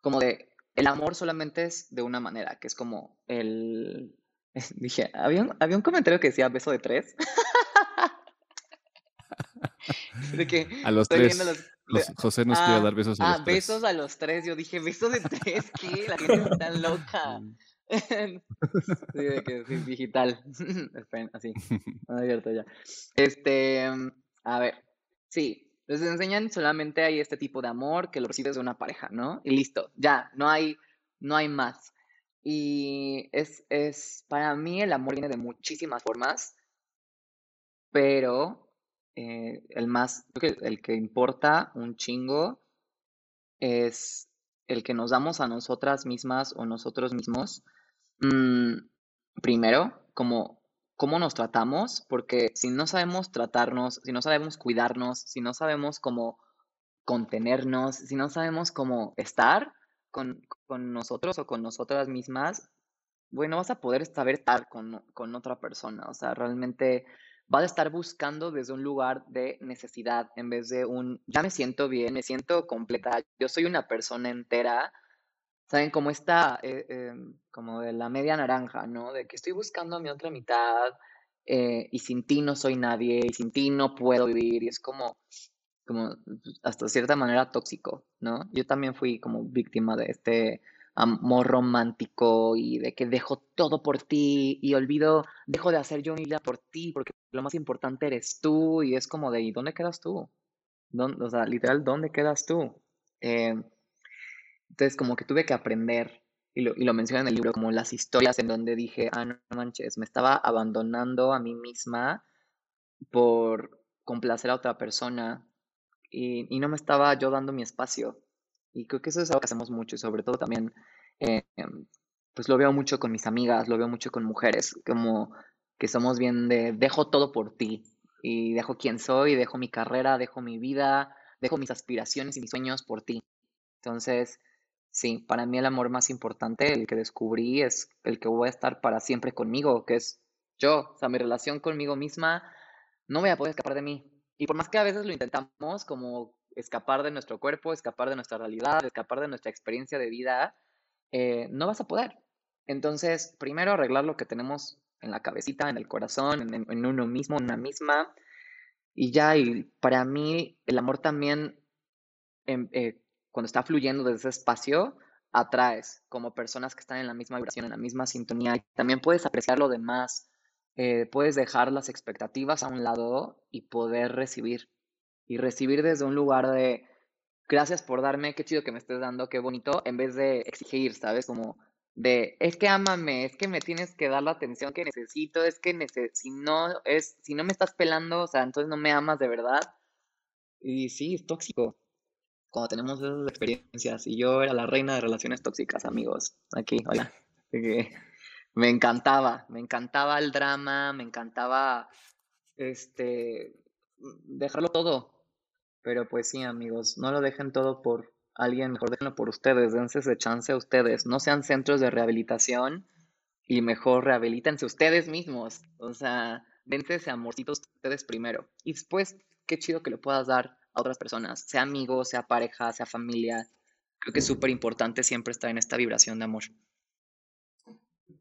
como de. El amor solamente es de una manera, que es como el. Dije, había un, había un comentario que decía beso de tres. de que a los tres. José nos quiere ah, dar besos a ah, los tres. besos a los tres. Yo dije, besos de tres, ¿qué? La gente está loca. Sí, de que sí, digital. Así. abierto ya. Este, a ver, sí, les enseñan solamente hay este tipo de amor que lo recibes de una pareja, ¿no? Y listo, ya, no hay, no hay más. Y es, es, para mí el amor viene de muchísimas formas, pero eh, el más, creo que el que importa un chingo es el que nos damos a nosotras mismas o nosotros mismos, mm, primero, como cómo nos tratamos, porque si no sabemos tratarnos, si no sabemos cuidarnos, si no sabemos cómo contenernos, si no sabemos cómo estar con, con nosotros o con nosotras mismas, bueno, vas a poder saber estar con, con otra persona. O sea, realmente vas a estar buscando desde un lugar de necesidad en vez de un, ya me siento bien, me siento completa, yo soy una persona entera. ¿Saben? Como está, eh, em, como de la media naranja, ¿no? De que estoy buscando a mi otra mitad eh, y sin ti no soy nadie y sin ti no puedo vivir y es como, como hasta cierta manera tóxico, ¿no? Yo también fui como víctima de este amor romántico y de que dejo todo por ti y olvido, dejo de hacer yo mi vida por ti porque lo más importante eres tú y es como de, ¿y dónde quedas tú? ¿Dónde, o sea, literal, ¿dónde quedas tú? Eh, entonces, como que tuve que aprender, y lo, y lo menciona en el libro, como las historias en donde dije, ah, no manches, me estaba abandonando a mí misma por complacer a otra persona y, y no me estaba yo dando mi espacio. Y creo que eso es algo que hacemos mucho y sobre todo también, eh, pues lo veo mucho con mis amigas, lo veo mucho con mujeres, como que somos bien de dejo todo por ti y dejo quién soy, dejo mi carrera, dejo mi vida, dejo mis aspiraciones y mis sueños por ti. Entonces, sí, para mí el amor más importante, el que descubrí, es el que voy a estar para siempre conmigo, que es yo, o sea, mi relación conmigo misma, no voy a poder escapar de mí. Y por más que a veces lo intentamos, como escapar de nuestro cuerpo, escapar de nuestra realidad, escapar de nuestra experiencia de vida, eh, no vas a poder. Entonces, primero arreglar lo que tenemos en la cabecita, en el corazón, en, uno mismo, en una misma. Y ya, y para mí el amor también, em, eh, cuando está fluyendo desde ese espacio, atraes como personas que están en la misma vibración, en la misma sintonía. Y también puedes apreciar lo demás, eh, puedes dejar las expectativas a un lado y poder recibir y recibir desde un lugar de gracias por darme, qué chido que me estés dando, qué bonito, en vez de exigir, ¿sabes? Como de es que ámame, es que me tienes que dar la atención que necesito, es que si no es si no me estás pelando, o sea, entonces no me amas de verdad. Y sí, es tóxico. Cuando tenemos esas experiencias y yo era la reina de relaciones tóxicas, amigos. Aquí, hola. me encantaba, me encantaba el drama, me encantaba este dejarlo todo, pero pues sí, amigos, no lo dejen todo por alguien, mejor déjenlo por ustedes, dense ese chance a ustedes, no sean centros de rehabilitación y mejor rehabilítense ustedes mismos, o sea, dense ese amorcito ustedes primero y después, qué chido que lo puedas dar a otras personas, sea amigo, sea pareja, sea familia, creo que es súper importante siempre estar en esta vibración de amor.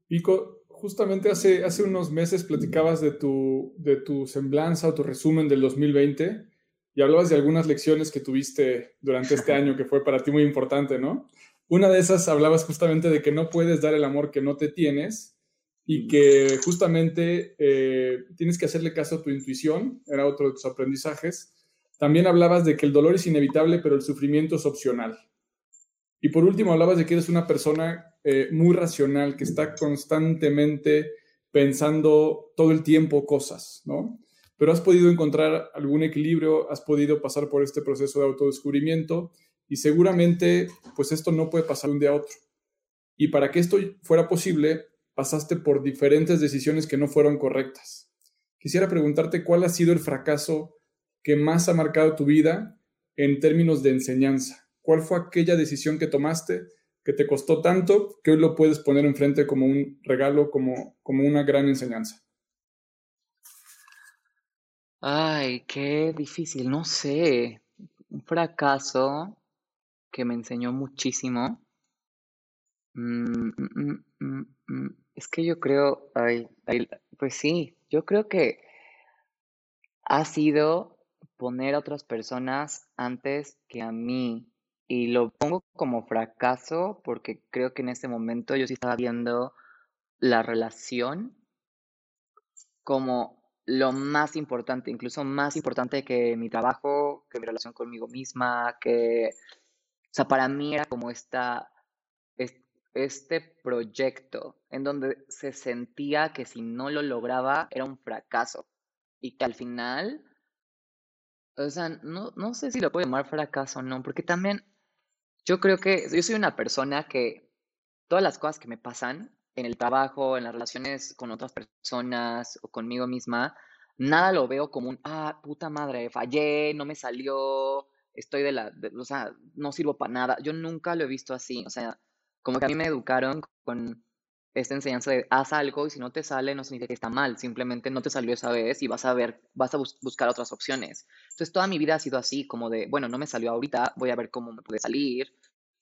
Pico, justamente hace, hace unos meses platicabas de tu, de tu semblanza o tu resumen del 2020 y hablabas de algunas lecciones que tuviste durante este año que fue para ti muy importante, ¿no? Una de esas hablabas justamente de que no puedes dar el amor que no te tienes y que justamente eh, tienes que hacerle caso a tu intuición, era otro de tus aprendizajes. También hablabas de que el dolor es inevitable, pero el sufrimiento es opcional. Y por último, hablabas de que eres una persona eh, muy racional, que está constantemente pensando todo el tiempo cosas, ¿no? pero has podido encontrar algún equilibrio, has podido pasar por este proceso de autodescubrimiento y seguramente pues esto no puede pasar de un día a otro. Y para que esto fuera posible, pasaste por diferentes decisiones que no fueron correctas. Quisiera preguntarte cuál ha sido el fracaso que más ha marcado tu vida en términos de enseñanza. ¿Cuál fue aquella decisión que tomaste que te costó tanto que hoy lo puedes poner enfrente como un regalo, como, como una gran enseñanza? Ay, qué difícil, no sé. Un fracaso que me enseñó muchísimo. Mm, mm, mm, es que yo creo, ay, pues sí, yo creo que ha sido poner a otras personas antes que a mí. Y lo pongo como fracaso porque creo que en ese momento yo sí estaba viendo la relación como lo más importante, incluso más importante que mi trabajo, que mi relación conmigo misma, que, o sea, para mí era como esta, este proyecto en donde se sentía que si no lo lograba era un fracaso y que al final, o sea, no, no sé si lo puedo llamar fracaso o no, porque también Yo creo que yo soy una persona que todas las cosas que me pasan en el trabajo, en las relaciones con otras personas o conmigo misma, nada lo veo como un, ah, puta madre, fallé, no me salió, estoy de la, o sea, no sirvo para nada. Yo nunca lo he visto así, o sea, como que a mí me educaron con esta enseñanza de haz algo y si no te sale no significa que está mal, simplemente no te salió esa vez y vas a ver, vas a buscar otras opciones. Entonces toda mi vida ha sido así, como de, bueno, no me salió ahorita, voy a ver cómo me puede salir,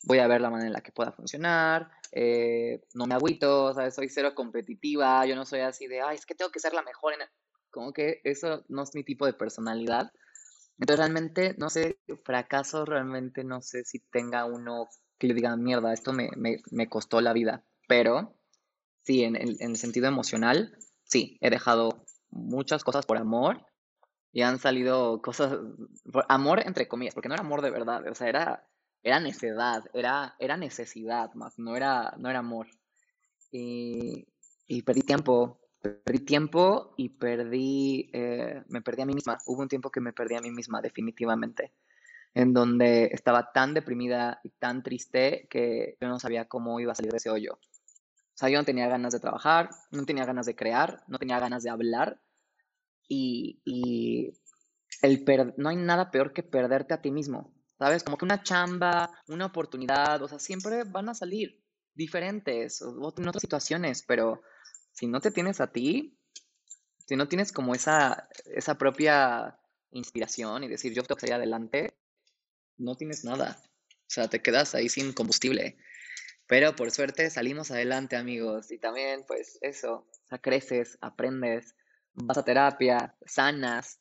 voy a ver la manera en la que pueda funcionar, eh, no me agüito, ¿sabes? Soy cero competitiva, yo no soy así de, ay, es que tengo que ser la mejor en... Como que eso no es mi tipo de personalidad. Entonces realmente, no sé, fracaso realmente no sé si tenga uno que le diga, mierda, esto me, me, me costó la vida, pero sí, en, el sentido emocional, sí, he dejado muchas cosas por amor y han salido cosas, por amor entre comillas, porque no era amor de verdad, o sea, era era necedad, era, era necesidad más, no era, no era amor. Y, y perdí tiempo, perdí tiempo y perdí, eh, me perdí a mí misma. Hubo un tiempo que me perdí a mí misma, definitivamente, en donde estaba tan deprimida y tan triste que yo no sabía cómo iba a salir de ese hoyo. O sea, yo no tenía ganas de trabajar, no tenía ganas de crear, no tenía ganas de hablar y, el no hay nada peor que perderte a ti mismo. ¿sabes? Como que una chamba, una oportunidad, o sea, siempre van a salir diferentes o, en otras situaciones, pero si no te tienes a ti, si no tienes como esa, esa propia inspiración y decir yo tengo que salir adelante, no tienes nada. O sea, te quedas ahí sin combustible. Pero por suerte salimos adelante, amigos. Y también, pues eso, o sea, creces, aprendes, vas a terapia, sanas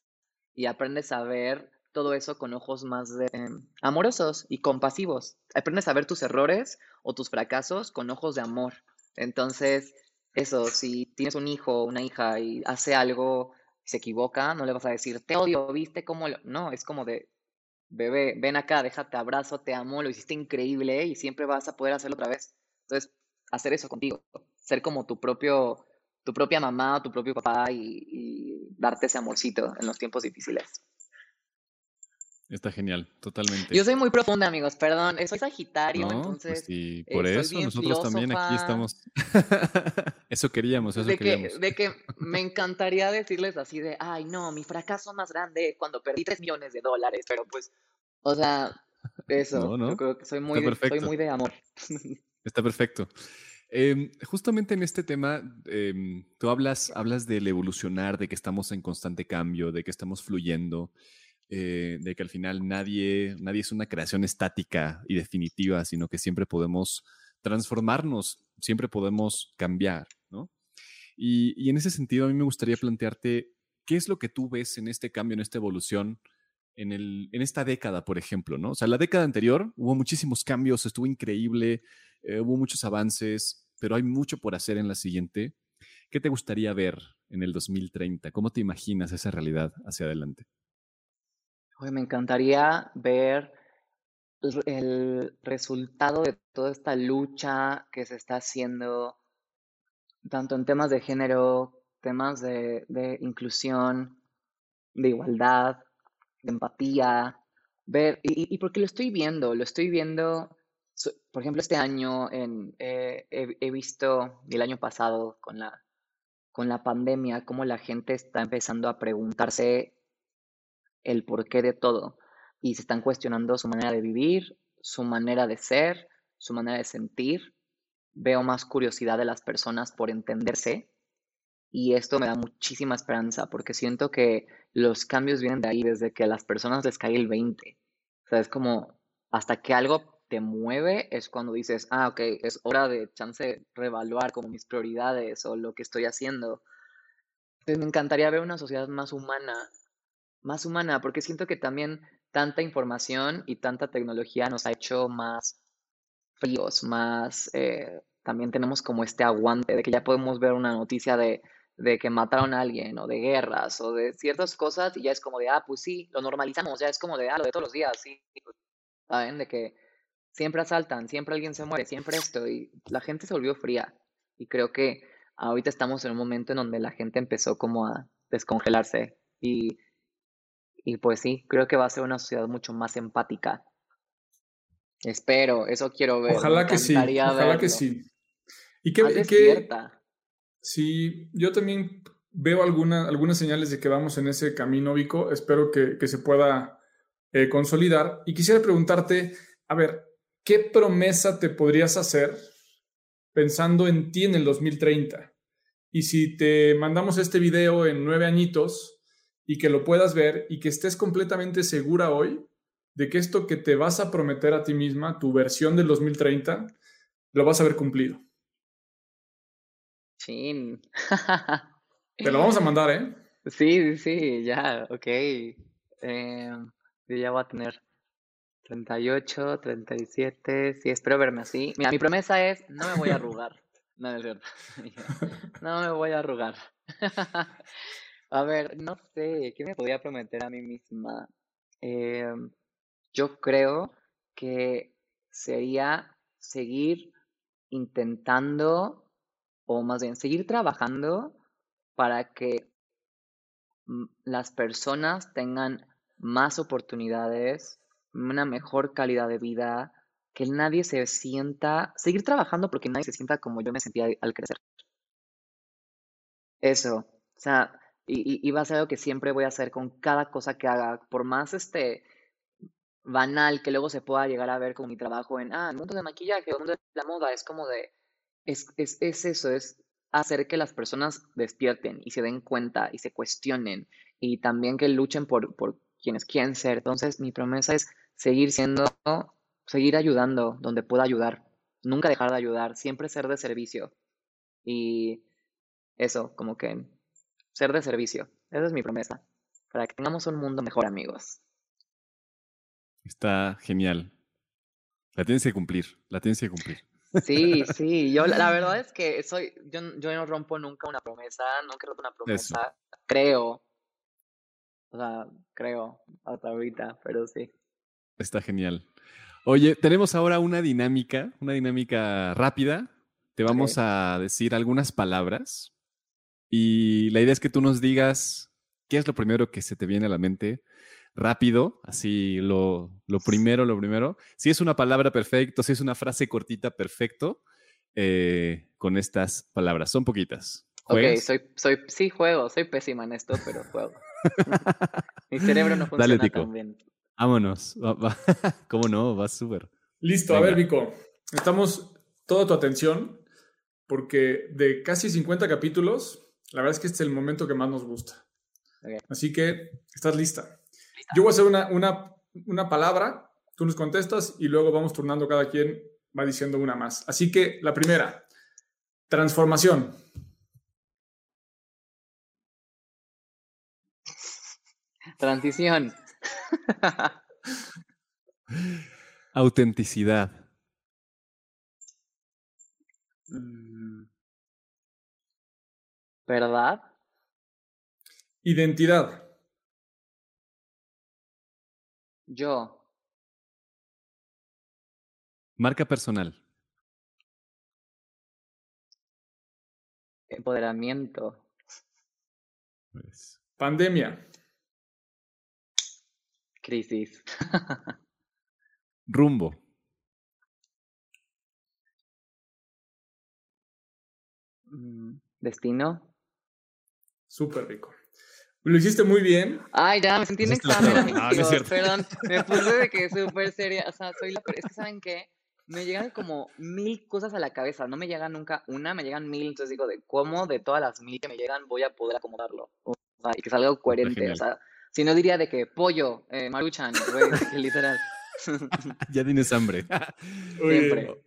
y aprendes a ver todo eso con ojos más em, amorosos y compasivos. Aprendes a ver tus errores o tus fracasos con ojos de amor. Entonces, eso, si tienes un hijo o una hija y hace algo, se equivoca, no le vas a decir, te odio, viste cómo lo... No, es como de, bebé, ven acá, déjate abrazo, te amo, lo hiciste increíble y siempre vas a poder hacerlo otra vez. Entonces, hacer eso contigo, ser como tu propio, tu propia mamá, tu propio papá y darte ese amorcito en los tiempos difíciles. Está genial, totalmente. Yo soy muy profunda, amigos, perdón. Soy Sagitario, pues entonces. por eh, eso nosotros también aquí estamos. eso queríamos, eso de queríamos. Que, de que me encantaría decirles así de, ay, no, mi fracaso más grande cuando perdí 3 millones de dólares, pero pues, o sea, eso. Yo creo que soy muy, soy muy de amor. Está perfecto. Em, justamente en este tema, em, tú hablas, hablas del evolucionar, de que estamos en constante cambio, de que estamos fluyendo. Eh, de que al final nadie, nadie es una creación estática y definitiva, sino que siempre podemos transformarnos, siempre podemos cambiar, ¿no? Y, en ese sentido, a mí me gustaría plantearte, ¿qué es lo que tú ves en este cambio, en esta evolución, en, el, en esta década, por ejemplo, ¿no? O sea, la década anterior hubo muchísimos cambios, estuvo increíble, eh, hubo muchos avances, pero hay mucho por hacer en la siguiente. ¿Qué te gustaría ver en el 2030? ¿Cómo te imaginas esa realidad hacia adelante? Me encantaría ver el resultado de toda esta lucha que se está haciendo, tanto en temas de género, temas de, inclusión, de igualdad, de empatía, ver, y, porque lo estoy viendo, lo estoy viendo, por ejemplo, este año en, eh, he, visto, el año pasado con la, con la pandemia, cómo la gente está empezando a preguntarse el porqué de todo y se están cuestionando su manera de vivir, su manera de ser, su manera de sentir. Veo más curiosidad de las personas por entenderse y esto me da muchísima esperanza porque siento que los cambios vienen de ahí desde que a las personas les cae el 20. O sea, es como hasta que algo te mueve es cuando dices, ah, ok, es hora de chance reevaluar como mis prioridades o lo que estoy haciendo. Entonces me encantaría ver una sociedad más humana, más humana, porque siento que también tanta información y tanta tecnología nos ha hecho más fríos, más... Eh, también tenemos como este aguante de que ya podemos ver una noticia de, de que mataron a alguien o de guerras o de ciertas cosas y ya es como de, ah, pues sí, lo normalizamos, ya es como de, ah, lo de todos los días, sí, ¿saben? De que siempre asaltan, siempre alguien se muere, siempre esto y la gente se volvió fría y creo que ahorita estamos en un momento en donde la gente empezó como a descongelarse y y pues sí, creo que va a ser una sociedad mucho más empática. Espero, eso quiero ver. Ojalá que sí, ojalá que sí. ¿Y qué, Sí, yo también veo alguna, algunas señales de que vamos en ese camino, Vico. Espero que, se pueda eh, consolidar. Y quisiera preguntarte, a ver, ¿qué promesa te podrías hacer pensando en ti en el 2030? Y si te mandamos este video en nueve añitos y que lo puedas ver y que estés completamente segura hoy de que esto que te vas a prometer a ti misma, tu versión del 2030, lo vas a ver cumplido. Sí. Te lo vamos a mandar, ¿eh? Sí, sí, ya, ok. Eh, yo ya voy a tener 38, 37, sí, espero verme así. Mira, mi promesa es, no me voy a arrugar. No, es cierto. No me voy a arrugar. A ver, no sé, ¿qué me podría prometer a mí misma? Em, yo creo que sería seguir intentando, o más bien, seguir trabajando para que mm, las personas tengan más oportunidades, una mejor calidad de vida, que nadie se sienta, seguir trabajando porque nadie se sienta como yo me sentía al crecer. Eso, o sea, y, va a ser algo que siempre voy a hacer con cada cosa que haga, por más este banal que luego se pueda llegar a ver con mi trabajo en, ah, el mundo de maquillaje el mundo de la moda, es como de, es, es, es eso, es hacer que las personas despierten y se den cuenta y se cuestionen y también que luchen por, por quienes quieren ser. Entonces, mi promesa es seguir siendo seguir ayudando donde pueda ayudar, nunca dejar de ayudar, siempre ser de servicio. Y eso, como que ser de servicio, esa es mi promesa, para que tengamos un mundo mejor, amigos. Está genial. La tienes que cumplir, la tienes que cumplir. Sí, sí, yo la, verdad es que soy, yo, yo no rompo nunca una promesa, nunca rompo una promesa, creo, o sea, creo, hasta ahorita, pero sí. Está genial. Oye, tenemos ahora una dinámica, una dinámica rápida. Te vamos a decir algunas palabras y la idea es que tú nos digas qué es lo primero que se te viene a la mente rápido, así lo, lo primero, lo primero. Si es una palabra perfecto, si es una frase cortita, perfecto, eh, con estas palabras. Son poquitas. Ok, soy, soy, sí juego, soy pésima en esto, pero juego. Mi cerebro no funciona Dale, tan bien. Vámonos. ¿Cómo no? Va súper. Listo, a ver, Vico. Estamos toda tu atención porque de casi 50 capítulos, la verdad es que este es el momento que más nos gusta. Así que, ¿estás lista? Yo voy a hacer una, una, una palabra, tú nos contestas y luego vamos turnando cada quien, va diciendo una más. Así que, la primera, transformación. Transición. Autenticidad. Mm. ¿Verdad? Identidad. Yo. Marca personal. Empoderamiento. Pues, Pandemia. Crisis. Rumbo. Mm, destino. Súper rico. Lo hiciste muy bien. Ay, ya, me sentí en examen, Perdón, me puse de que súper seria. O sea, soy la... Es que, ¿saben qué? Me llegan como mil cosas a la cabeza. No me llega nunca una, me llegan mil. Entonces digo, de cómo de todas las mil que me llegan voy a poder acomodarlo. O sea, y que salga coherente. O sea, si no diría de que pollo, eh, maruchan, güey, literal. ya tienes hambre. Siempre.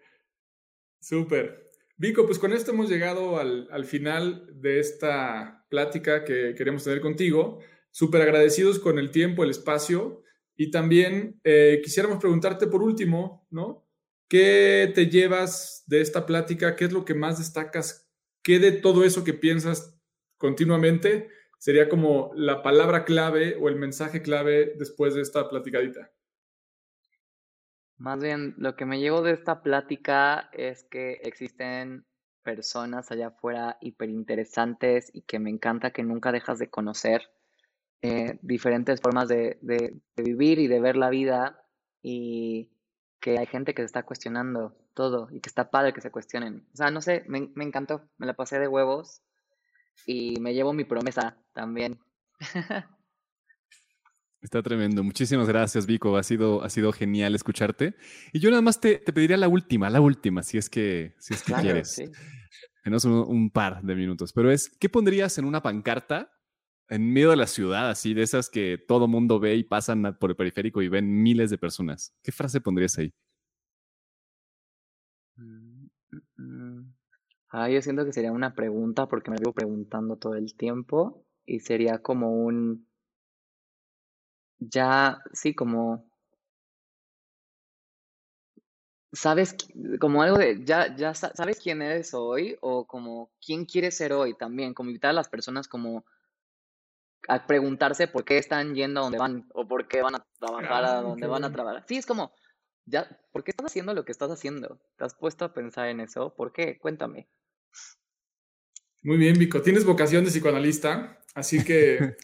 Súper. Vico, pues con esto hemos llegado al, al, final de esta plática que queremos tener contigo. Súper agradecidos con el tiempo, el espacio. Y también eh, quisiéramos preguntarte por último, ¿no? ¿Qué te llevas de esta plática? ¿Qué es lo que más destacas? ¿Qué de todo eso que piensas continuamente sería como la palabra clave o el mensaje clave después de esta platicadita? Más bien, lo que me llevo de esta plática es que existen personas allá afuera hiperinteresantes y que me encanta que nunca dejas de conocer eh, diferentes formas de, de, vivir y de ver la vida y que hay gente que se está cuestionando todo y que está padre que se cuestionen. O sea, no sé, me, me encantó, me la pasé de huevos y me llevo mi promesa también. Está tremendo. Muchísimas gracias, Vico. Ha sido, ha sido genial escucharte. Y yo nada más te, te pediría la última, la última, si es que, si es que quieres. Sí. Menos un, par de minutos. Pero es, ¿qué pondrías en una pancarta en medio de la ciudad, así de esas que todo mundo ve y pasan por el periférico y ven miles de personas? ¿Qué frase pondrías ahí? Mm, mm, mm. Ah, yo siento que sería una pregunta porque me vivo preguntando todo el tiempo y sería como un, ya, sí, como, sabes, como algo de, ya, ya sabes quién eres hoy o como quién quieres ser hoy también, como invitar a las personas como a preguntarse por qué están yendo a donde van o por qué van a trabajar a donde van a trabajar. Sí, es como, ya, ¿por qué estás haciendo lo que estás haciendo? ¿Te has puesto a pensar en eso? ¿Por qué? Cuéntame. Muy bien, Vico. Tienes vocación de psicoanalista, así que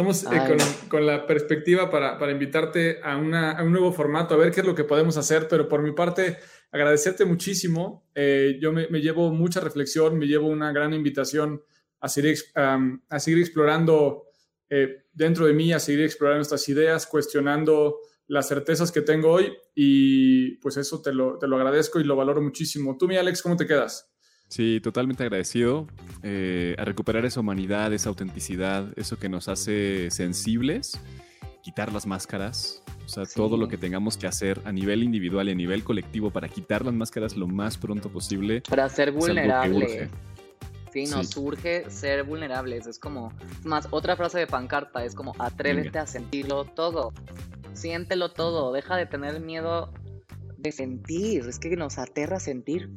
estamos eh, con, la perspectiva para, invitarte a, un nuevo formato, a ver qué es lo que podemos hacer, pero por mi parte, agradecerte muchísimo. Eh, yo me, llevo mucha reflexión, me llevo una gran invitación a seguir, a seguir explorando eh, dentro de mí, a seguir explorando estas ideas, cuestionando las certezas que tengo hoy y pues eso te lo, te lo agradezco y lo valoro muchísimo. Tú, mi Alex, ¿cómo te quedas? Sí, totalmente agradecido eh, a recuperar esa humanidad, esa autenticidad, eso que nos hace sensibles, quitar las máscaras, o sea, todo lo que tengamos que hacer a nivel individual y a nivel colectivo para quitar las máscaras lo más pronto posible. Para ser vulnerable. Sí, nos surge ser vulnerables. Es como, más, otra frase de pancarta es como, atrévete a sentirlo todo. Siéntelo todo. Deja de tener miedo de sentir. Es que nos aterra sentir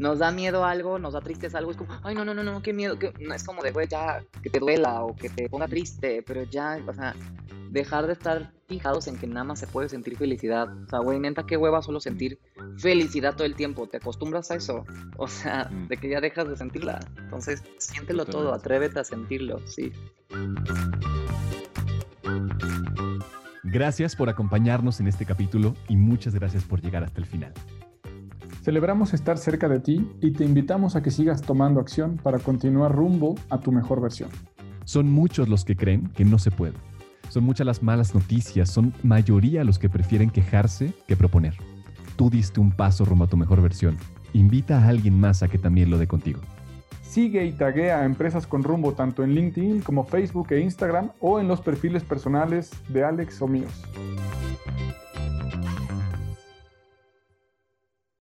nos da miedo algo, nos da tristeza algo, es como, ay, no, no, no, no, qué miedo, que... no es como de, güey, ya, que te duela o que te ponga triste, pero ya, o sea, dejar de estar fijados en que nada más se puede sentir felicidad. O sea, güey, neta, qué hueva solo sentir felicidad todo el tiempo, te acostumbras a eso, o sea, mm. de que ya dejas de sentirla. Entonces, siéntelo todo, atrévete a sentirlo, sí. Gracias por acompañarnos en este capítulo y muchas gracias por llegar hasta el final. Celebramos estar cerca de ti y te invitamos a que sigas tomando acción para continuar rumbo a tu mejor versión. Son muchos los que creen que no se puede. Son muchas las malas noticias, son mayoría los que prefieren quejarse que proponer. Tú diste un paso rumbo a tu mejor versión. Invita a alguien más a que también lo dé contigo. Sigue y taguea a Empresas con Rumbo tanto en LinkedIn como Facebook e Instagram o en los perfiles personales de Alex o míos.